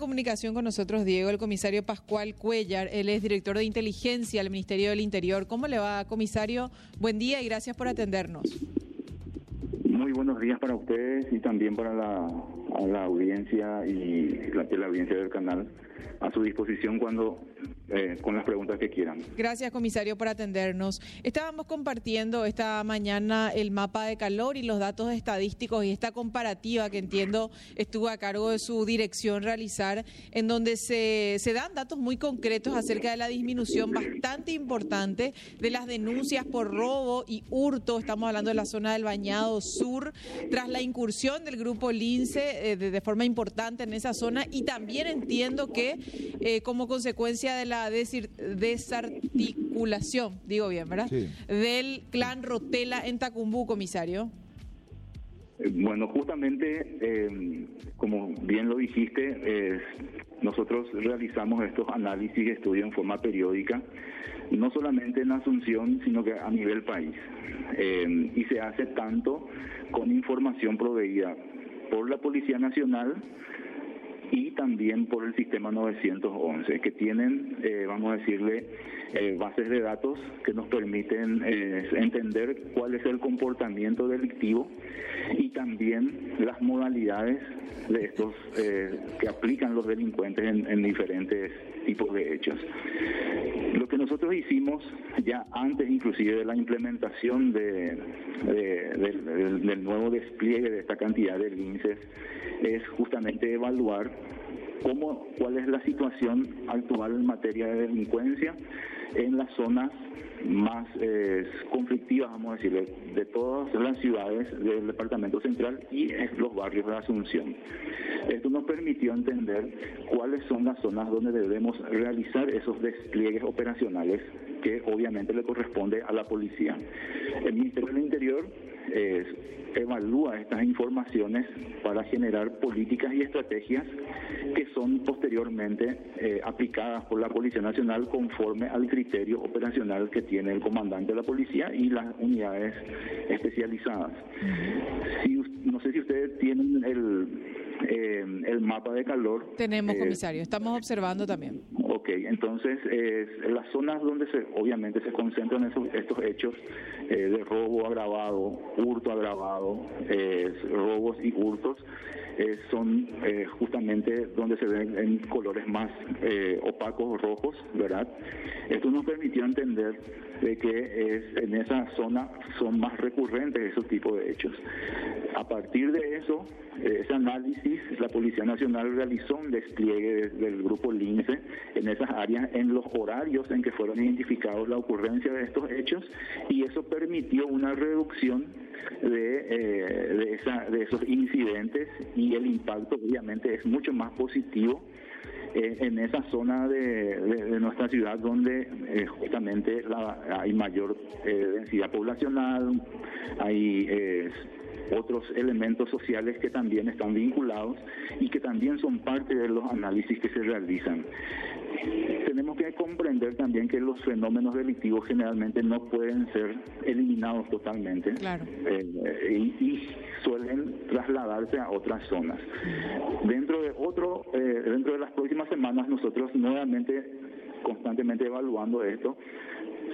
comunicación con nosotros, Diego, el comisario Pascual Cuellar. Él es director de inteligencia del Ministerio del Interior. ¿Cómo le va, comisario? Buen día y gracias por atendernos. Muy buenos días para ustedes y también para la, la audiencia y la, la audiencia del canal. A su disposición cuando eh, con las preguntas que quieran. Gracias, comisario, por atendernos. Estábamos compartiendo esta mañana el mapa de calor y los datos estadísticos y esta comparativa que entiendo estuvo a cargo de su dirección realizar, en donde se, se dan datos muy concretos acerca de la disminución bastante importante de las denuncias por robo y hurto. Estamos hablando de la zona del Bañado Sur, tras la incursión del grupo Lince eh, de, forma importante en esa zona y también entiendo que eh, como consecuencia de la desarticulación, digo bien, ¿verdad? Del clan Rotela en Tacumbú, comisario. Eh, bueno, justamente, eh, como bien lo dijiste, nosotros realizamos estos análisis y estudios en forma periódica, no solamente en Asunción, sino que a nivel país. Eh, y se hace tanto con información proveída por la Policía Nacional, y también por el sistema 911, que tienen, eh, vamos a decirle, eh, bases de datos que nos permiten eh, entender cuál es el comportamiento delictivo y también las modalidades de estos que aplican los delincuentes en, diferentes tipos de hechos. Nosotros hicimos ya antes inclusive de la implementación de, del, nuevo despliegue de esta cantidad de linces es justamente evaluar cómo, cuál es la situación actual en materia de delincuencia en las zonas más eh, conflictivas, vamos a decirle, de todas las ciudades del departamento central y los barrios de Asunción. Nos permitió entender cuáles son las zonas donde debemos realizar esos despliegues operacionales que obviamente le corresponde a la policía. El Ministerio del Interior evalúa estas informaciones para generar políticas y estrategias que son posteriormente eh, aplicadas por la Policía Nacional conforme al criterio operacional que tiene el comandante de la policía y las unidades especializadas. no sé si ustedes tienen el, eh, el mapa de calor. Tenemos, eh, comisario, estamos observando también. Ok, entonces las zonas donde se, obviamente se concentran esos, estos hechos de robo agravado, hurto agravado, robos y hurtos, eh, son eh, justamente donde se ven en colores más eh, opacos, rojos, ¿verdad? Esto nos permitió entender de que es, en esa zona son más recurrentes esos tipos de hechos. A partir de eso, ese análisis, la Policía Nacional realizó un despliegue del grupo LINCE en esas áreas, en los horarios en que fueron identificados la ocurrencia de estos hechos, y eso permitió una reducción de, de, esa, de esos incidentes y el impacto obviamente es mucho más positivo eh, en esa zona de, nuestra ciudad donde eh, justamente hay mayor eh, densidad poblacional, hay otros elementos sociales que también están vinculados y que también son parte de los análisis que se realizan. Tenemos que comprender también que los fenómenos delictivos generalmente no pueden ser eliminados totalmente y, suelen trasladarse a otras zonas. Dentro de otro, eh, dentro de las próximas semanas nosotros nuevamente constantemente evaluando esto,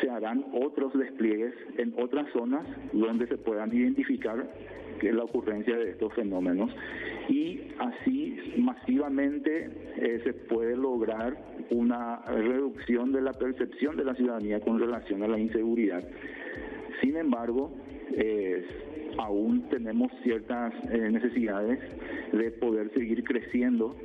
se harán otros despliegues en otras zonas donde se puedan identificar la ocurrencia de estos fenómenos y así masivamente eh, se puede lograr una reducción de la percepción de la ciudadanía con relación a la inseguridad. Sin embargo, eh, aún tenemos ciertas eh, necesidades de poder seguir creciendo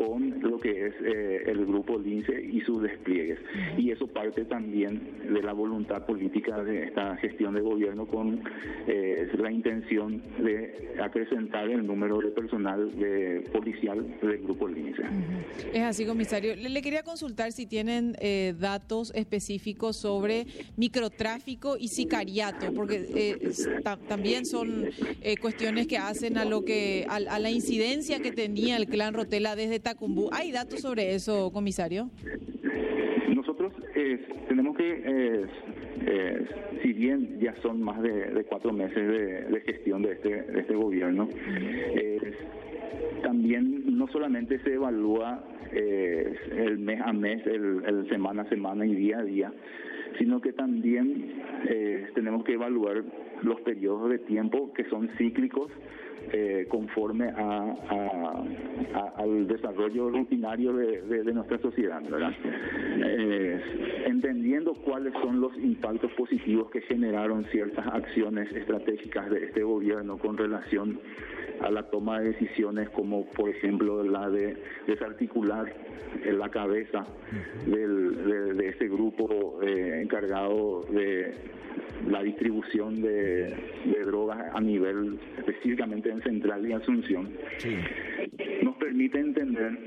con lo que es eh, el grupo LINCE y sus despliegues. Y eso parte también de la voluntad política de esta gestión de gobierno con eh, la intención de acrecentar el número de personal de policial del grupo LINCE. Es así, comisario. Le, quería consultar si tienen eh, datos específicos sobre microtráfico y sicariato, porque también son cuestiones que hacen a lo que a, a la incidencia que tenía el clan Rotela desde ¿Hay datos sobre eso, comisario? Nosotros eh, tenemos que, eh, eh, si bien ya son más de, cuatro meses de, gestión de este, de este gobierno, también no solamente se evalúa eh, el mes a mes, el, semana a semana y día a día, sino que también eh, tenemos que evaluar los periodos de tiempo que son cíclicos eh, conforme a, al desarrollo rutinario de, nuestra sociedad, ¿verdad? Eh, entendiendo cuáles son los impactos positivos que generaron ciertas acciones estratégicas de este gobierno con relación a la toma de decisiones como por ejemplo la de desarticular la cabeza del, de, ese grupo eh, encargado de la distribución de, drogas a nivel específicamente en Central y Asunción, nos permite entender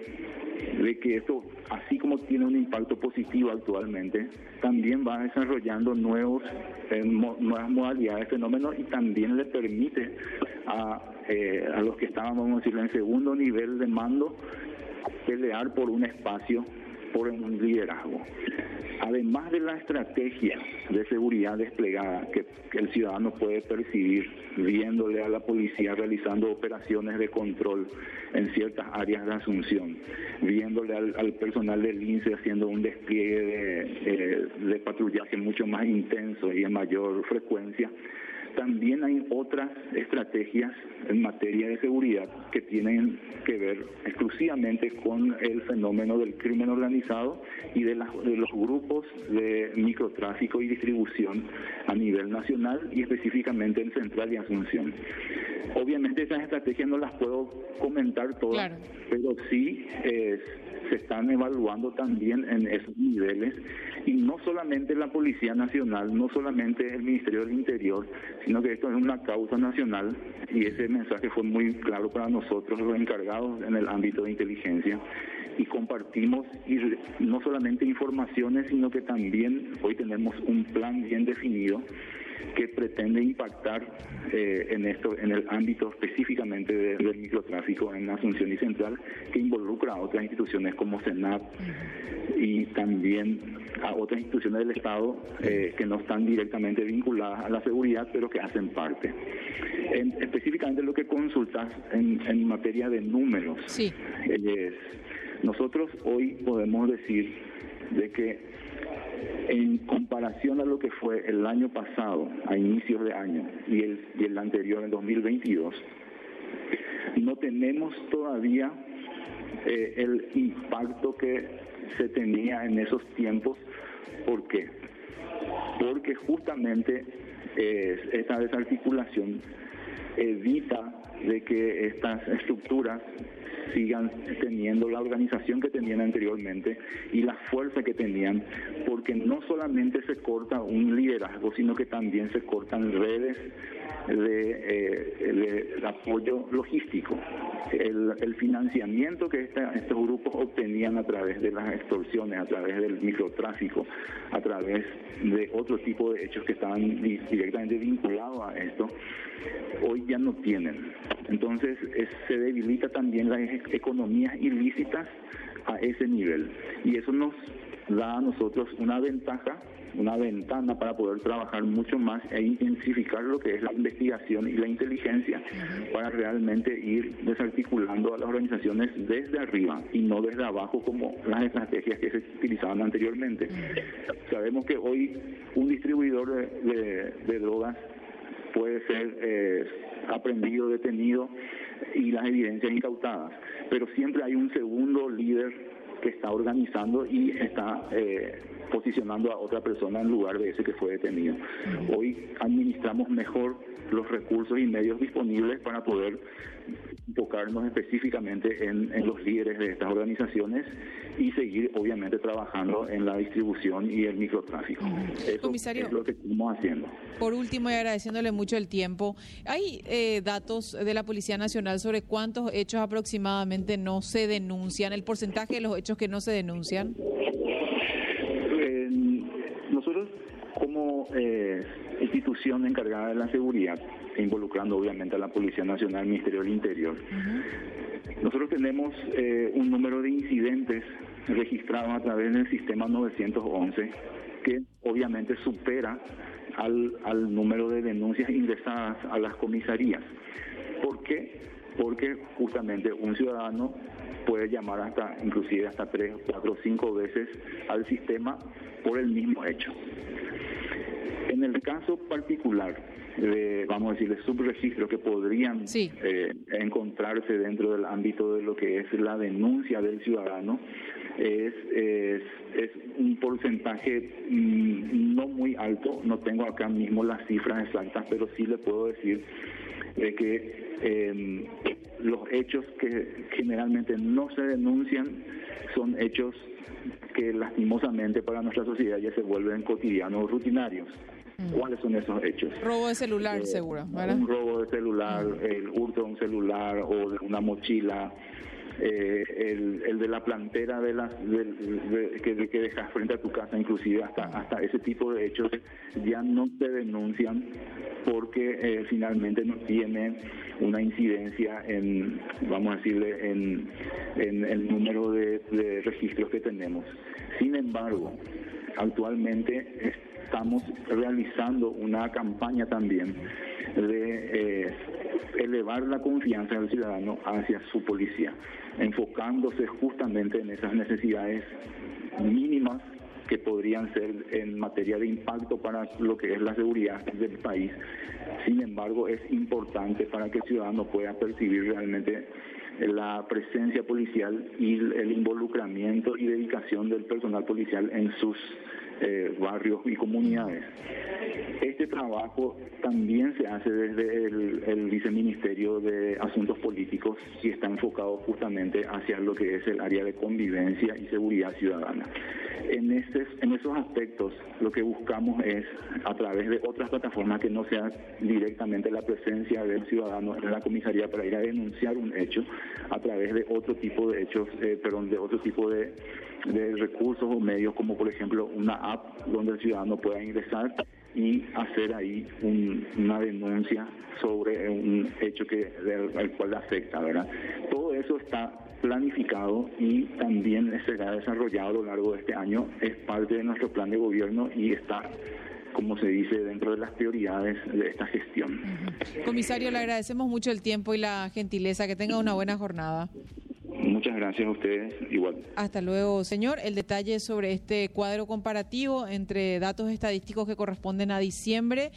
de que esto, así como tiene un impacto positivo actualmente, también va desarrollando nuevos, eh, nuevas modalidades, fenómenos y también le permite a, eh, a los que estaban, vamos a decir, en segundo nivel de mando, pelear por un espacio, por un liderazgo. Además de la estrategia de seguridad desplegada que, el ciudadano puede percibir viéndole a la policía realizando operaciones de control en ciertas áreas de Asunción, viéndole al, personal del INSE haciendo un despliegue de, de patrullaje mucho más intenso y en mayor frecuencia, también hay otras estrategias en materia de seguridad que tienen que ver exclusivamente con el fenómeno del crimen organizado y de, los grupos de microtráfico y distribución a nivel nacional y específicamente en Central y Asunción. Obviamente esas estrategias no las puedo comentar todas, pero sí eh, se están evaluando también en esos niveles y no solamente la Policía Nacional, no solamente el Ministerio del Interior, sino que esto es una causa nacional y ese mensaje fue muy claro para nosotros, los encargados en el ámbito de inteligencia. Y compartimos no solamente informaciones, sino que también hoy tenemos un plan bien definido que pretende impactar eh, en esto, en el ámbito específicamente del microtráfico en Asunción y Central, que involucra a otras instituciones como Senat y también a otras instituciones del Estado eh, que no están directamente vinculadas a la seguridad, pero que hacen parte. específicamente lo que consultas en, materia de números. Sí. nosotros hoy podemos decir de que en comparación a lo que fue el año pasado, a inicios de año, y el, y el anterior, en 2022, no tenemos todavía eh, el impacto que se tenía en esos tiempos. ¿Por qué? Porque justamente eh, esta desarticulación evita de que estas estructuras sigan teniendo la organización que tenían anteriormente y la fuerza que tenían, porque no solamente se corta un liderazgo, sino que también se cortan redes de, eh, apoyo logístico. El, financiamiento que estos grupos obtenían a través de las extorsiones, a través del microtráfico, a través de otro tipo de hechos que estaban directamente vinculados a esto, hoy ya no tienen. Entonces se debilita también las economías ilícitas a ese nivel. Y eso nos da a nosotros una ventaja una ventana para poder trabajar mucho más e intensificar lo que es la investigación y la inteligencia para realmente ir desarticulando a las organizaciones desde arriba y no desde abajo como las estrategias que se utilizaban anteriormente. Sabemos que hoy un distribuidor de, drogas puede ser eh, aprendido, detenido y las evidencias incautadas, pero siempre hay un segundo líder que está organizando y está eh, posicionando a otra persona en lugar de ese que fue detenido. Hoy administramos mejor los recursos y medios disponibles para poder enfocarnos específicamente en, los líderes de estas organizaciones y seguir obviamente trabajando en la distribución y el microtráfico. Eso es lo que estamos haciendo. Por último y agradeciéndole mucho el tiempo, ¿hay eh, datos de la Policía Nacional sobre cuántos hechos aproximadamente no se denuncian, el porcentaje de los hechos que no se denuncian? nosotros como eh, institución encargada de la seguridad, involucrando obviamente a la Policía Nacional, Ministerio del Interior, nosotros tenemos eh, un número de incidentes registrados a través del sistema 911 que obviamente supera al, al número de denuncias ingresadas a las comisarías. ¿Por qué? porque justamente un ciudadano puede llamar hasta, inclusive hasta tres, cuatro, cinco veces al sistema por el mismo hecho. En el caso particular de, vamos a decir, de subregistros que podrían eh, encontrarse dentro del ámbito de lo que es la denuncia del ciudadano, es, es, un porcentaje mm, no muy alto, no tengo acá mismo las cifras exactas, pero sí le puedo decir de que em, los hechos que generalmente no se denuncian son hechos que lastimosamente para nuestra sociedad ya se vuelven cotidianos rutinarios. Mm. ¿Cuáles son esos hechos? Robo de celular, eh, seguro. Un robo de celular, mm. el hurto de un celular o de una mochila, eh, el, el, de la plantera de las que, que, dejas frente a tu casa, inclusive hasta hasta ese tipo de hechos ya no se denuncian porque eh, finalmente no tiene una incidencia en, vamos a decirle, en, en el número de, de registros que tenemos. Sin embargo, actualmente estamos realizando una campaña también de eh, elevar la confianza del ciudadano hacia su policía, enfocándose justamente en esas necesidades mínimas que podrían ser en materia de impacto para lo que es la seguridad del país. Sin embargo, es importante para que el ciudadano pueda percibir realmente la presencia policial y el involucramiento y dedicación del personal policial en sus eh, barrios y comunidades. Este trabajo también se hace desde el, Viceministerio de Asuntos Políticos y está enfocado justamente hacia lo que es el área de convivencia y seguridad ciudadana. En, este, en esos aspectos lo que buscamos es, a través de otras plataformas que no sean directamente la presencia del ciudadano en la comisaría para ir a denunciar un hecho, a través de otro tipo de hechos, eh, perdón, de otro tipo de, de recursos o medios como por ejemplo una app donde el ciudadano pueda ingresar y hacer ahí una denuncia sobre un hecho que al cual le afecta, ¿verdad? Todo eso está planificado y también será desarrollado a lo largo de este año, es parte de nuestro plan de gobierno y está como se dice, dentro de las prioridades de esta gestión. Comisario, le agradecemos mucho el tiempo y la gentileza. Que tenga una buena jornada. Muchas gracias a ustedes, igual. Hasta luego, señor. El detalle sobre este cuadro comparativo entre datos estadísticos que corresponden a diciembre